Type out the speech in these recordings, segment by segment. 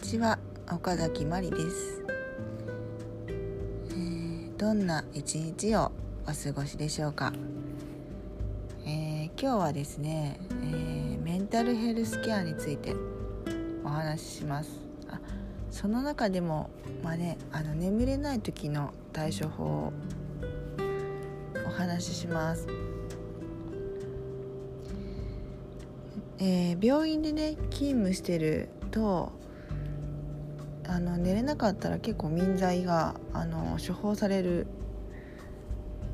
ちは岡崎まりです、えー、どんな一日をお過ごしでしょうか、えー、今日はですね、えー、メンタルヘルスケアについてお話しします。あその中でもまあねあの眠れない時の対処法をお話しします。えー、病院でね勤務してるとあの寝れなかったら結構眠剤があの処方される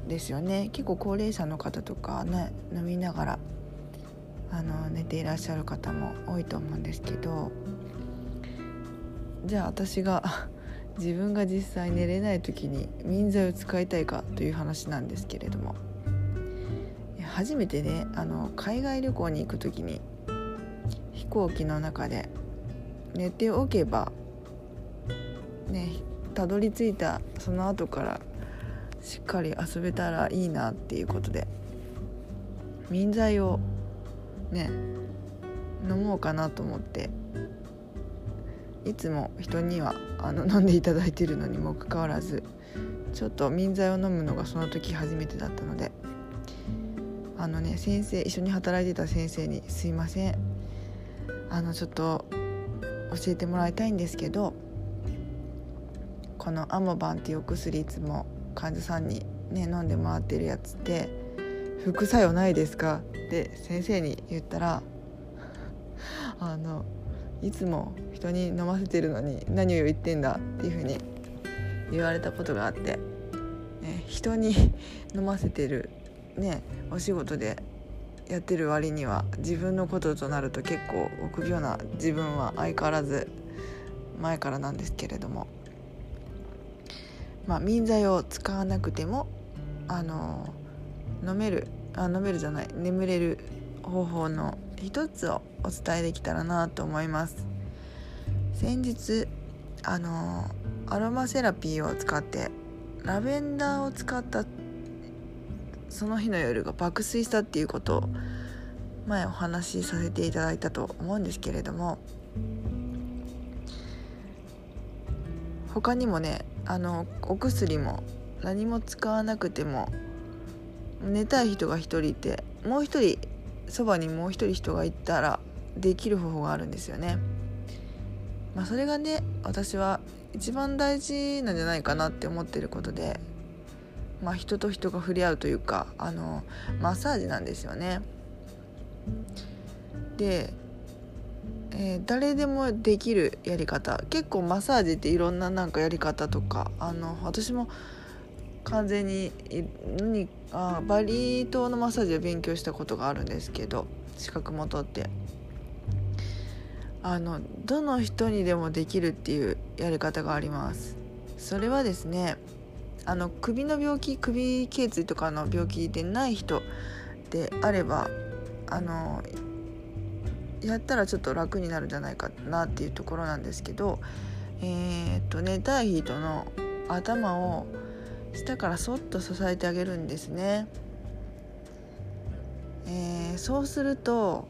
ですよね。結構高齢者の方とか、ね、飲みながらあの寝ていらっしゃる方も多いと思うんですけど。じゃあ私が 自分が実際寝れない時に眠剤を使いたいかという話なんですけれども。初めてねあの海外旅行に行く時に飛行機の中で寝ておけばねたどり着いたその後からしっかり遊べたらいいなっていうことで眠剤をね飲もうかなと思っていつも人にはあの飲んでいただいてるのにもかかわらずちょっと眠剤を飲むのがその時初めてだったのであのね先生一緒に働いてた先生に「すいません。あのちょっと教えてもらいたいんですけどこのアモバンっていうお薬いつも患者さんにね飲んでもらってるやつって副作用ないですか？って先生に言ったら あのいつも人に飲ませてるのに何を言ってんだっていうふうに言われたことがあって、ね、人に飲ませてるねお仕事でやってる割には自分のこととなると結構臆病な自分は相変わらず前からなんですけれども。まあ眠剤を使わなくてもあの飲めるあ飲めるじゃない眠れる方法の一つをお伝えできたらなと思います。先日あのアロマセラピーを使ってラベンダーを使ったその日の夜が爆睡したっていうことを前お話しさせていただいたと思うんですけれども他にもねあのお薬も何も使わなくても寝たい人が1人いてもう1人そばにもう1人人がいたらできる方法があるんですよね。まあ、それがね私は一番大事なんじゃないかなって思ってることでまあ、人と人が触れ合うというかあのマッサージなんですよね。で、えー、誰でもできるやり方。結構マッサージっていろんななんかやり方とかあの私も完全ににあバリ島のマッサージを勉強したことがあるんですけど資格も取って。あのどの人にでもできるっていうやり方があります。それはですねあの首の病気首頸椎とかの病気でない人であればあのやったらちょっと楽になるんじゃないかなっていうところなんですけどえー、っと寝たい人の頭を下からそっと支えてあげるんですね。えー、そうすると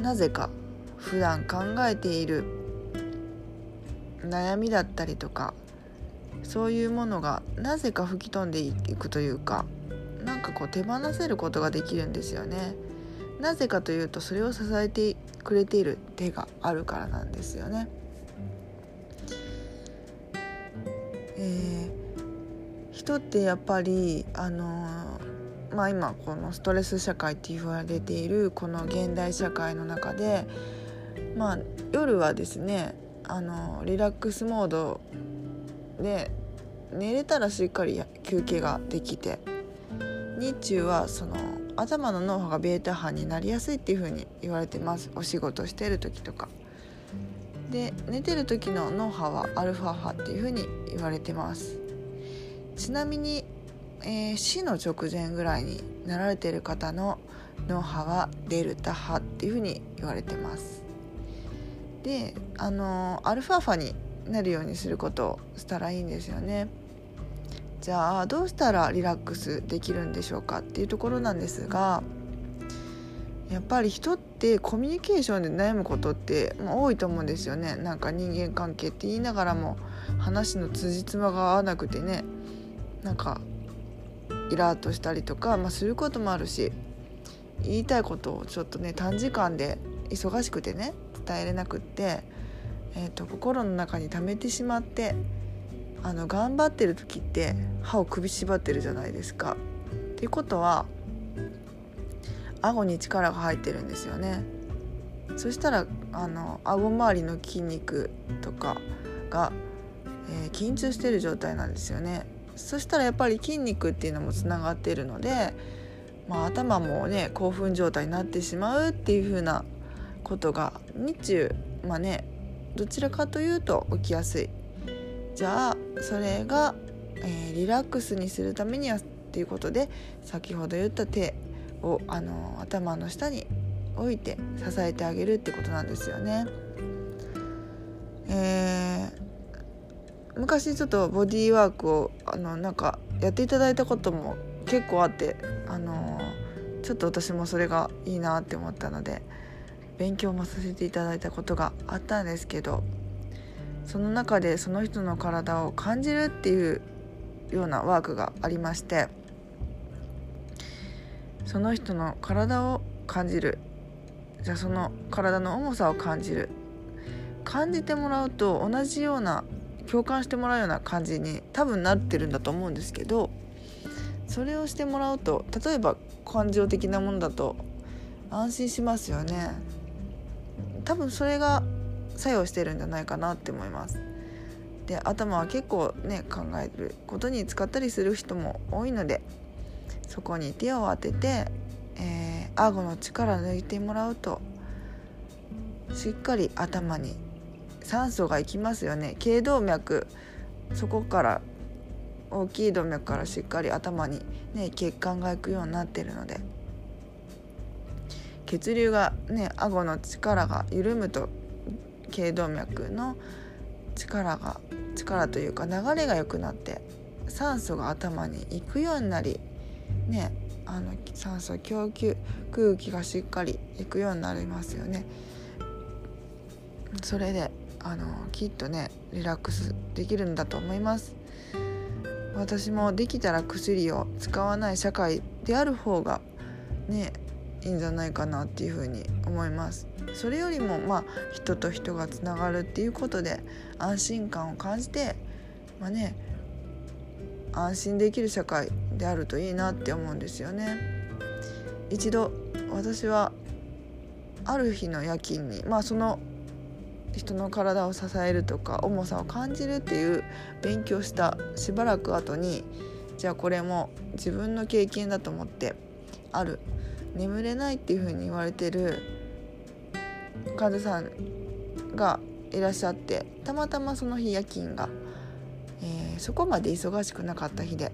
なぜか普段考えている悩みだったりとかそういうものがなぜか吹き飛んでいくというかなんかこう手放せることができるんですよね。なぜかというとそれを支えてくれている手があるからなんですよね。えー、人ってやっぱりあのー、まあ今このストレス社会って言われているこの現代社会の中でまあ夜はですねあのリラックスモードで寝れたらしっかり休憩ができて日中はその頭の脳波がベータ波になりやすいっていう風に言われてます。お仕事してる時とか。で寝てる時の脳波はアルファ波っていう風に言われてます。ちなみに、えー、死の直前ぐらいになられてる方の脳波はデルタ波っていう風に言われてます。であのー、アルファ波になるようにすることをしたらいいんですよね。じゃあどうしたらリラックスできるんでしょうかっていうところなんですが、やっぱり人ってコミュニケーションで悩むことって多いと思うんですよね。なんか人間関係って言いながらも話の辻褄が合わなくてねなんかイラッとしたりとか、まあ、することもあるし言いたいことをちょっとね短時間で忙しくてね伝えれなくって、えーと、心の中に溜めてしまってあの頑張ってる時って歯を首縛ってるじゃないですか。っていうことは顎に力が入ってるんですよね。そしたらあの顎周りの筋肉とかが、えー、緊張してる状態なんですよね。そしたらやっぱり筋肉っていうのもつながっているので、まあ、頭もね興奮状態になってしまうっていう風なことが日中まあねどちらかというと起きやすいじゃあそれが、えー、リラックスにするためにはっていうことで先ほど言った手をあの頭の下に置いて支えてあげるってことなんですよね。えー、昔ちょっとボディーワークをあのなんかやっていただいたことも結構あってあのちょっと私もそれがいいなって思ったので勉強もさせていただいたことがあったんですけどその中でその人の体を感じるっていうようなワークがありましてその人の体を感じる。じゃあその体の重さを感じる。感じてもらうと同じような共感してもらうような感じに多分なってるんだと思うんですけどそれをしてもらうと例えば感情的なものだと安心しますよね。多分それが作用してるんじゃないかなって思います。で頭は結構ね考えることに使ったりする人も多いのでそこに手を当てて、えー、顎の力抜いてもらうとしっかり頭に酸素がいきますよね。頸動脈そこから大きい動脈からしっかり頭に、ね、血管がいくようになってるので血流がね顎の力が緩むと頸動脈の力が力というか流れが良くなって酸素が頭に行くようになりねあの酸素供給空気がしっかり行くようになりますよね。それであのきっとねリラックスできるんだと思います。私もできたら薬を使わない社会である方がねいいんじゃないかなっていうふうに思います。それよりもまあ人と人がつながるっていうことで安心感を感じてまあね安心できる社会であるといいなって思うんですよね。一度私はある日の夜勤にまあその人の体を支えるとか重さを感じるっていう勉強したしばらく後にじゃあこれも自分の経験だと思ってある眠れないっていう風に言われてる患者さんがいらっしゃってたまたまその日夜勤が、えー、そこまで忙しくなかった日で。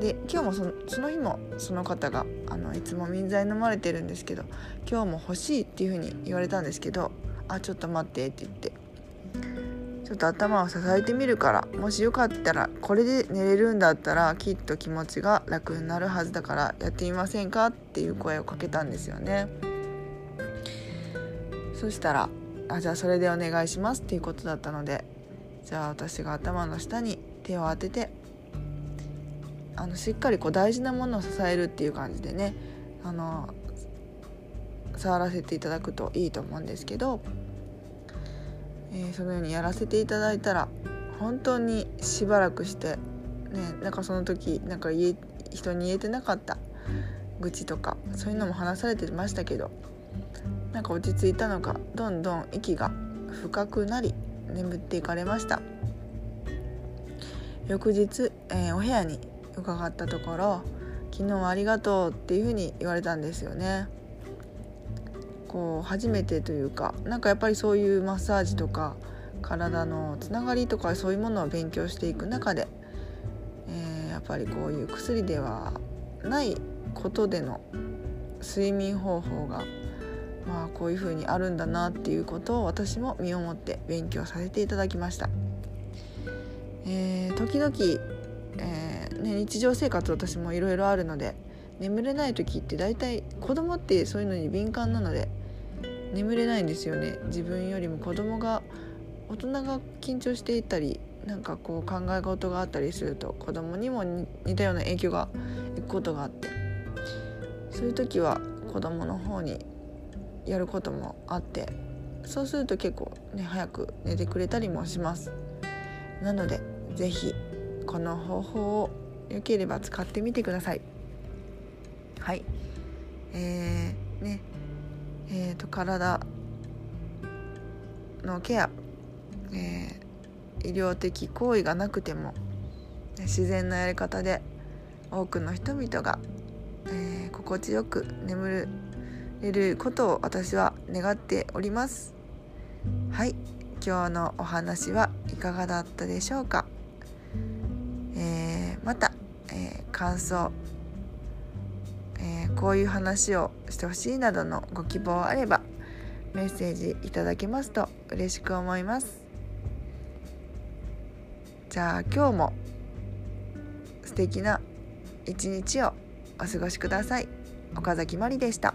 で今日もそのその日もその方があのいつも民剤飲まれてるんですけど今日も欲しいっていう風に言われたんですけどあちょっと待ってって言ってちょっと頭を支えてみるからもしよかったらこれで寝れるんだったらきっと気持ちが楽になるはずだからやってみませんかっていう声をかけたんですよね。そしたらあじゃあそれでお願いしますっていうことだったのでじゃあ私が頭の下に手を当ててあのしっかりこう大事なものを支えるっていう感じでねあの触らせていただくといいと思うんですけど、えー、そのようにやらせていただいたら本当にしばらくしてねなんかその時なんか言え人に言えてなかった愚痴とかそういうのも話されてましたけどなんか落ち着いたのかどんどん息が深くなり眠っていかれました翌日、えー、お部屋に伺ったところ「昨日はありがとう」っていうふうに言われたんですよね。こう初めてというかなんかやっぱりそういうマッサージとか体のつながりとかそういうものを勉強していく中で、えー、やっぱりこういう薬ではないことでの睡眠方法がまあこういう風にあるんだなっていうことを私も身をもって勉強させていただきました。えー、時々、えーね、日常生活私もいろいろあるので眠れない時って大体子供ってそういうのに敏感なので眠れないんですよね。自分よりも子供が大人が緊張していたりなんかこう考え事があったりすると子供にも似たような影響がいくことがあって。そういう時は子供の方にやることもあってそうすると結構ね早く寝てくれたりもします。なので是非この方法をよければ使ってみてください。はい。えー、ねえーと、体。のケア、えー、医療的行為がなくても自然なやり方で多くの人々が、えー、心地よく眠れることを私は願っております。はい。今日のお話はいかがだったでしょうか、えー、また、えー、感想、こういう話をしてほしいなどのご希望あればメッセージいただけますと嬉しく思いますじゃあ今日も素敵な一日をお過ごしください岡崎まりでした。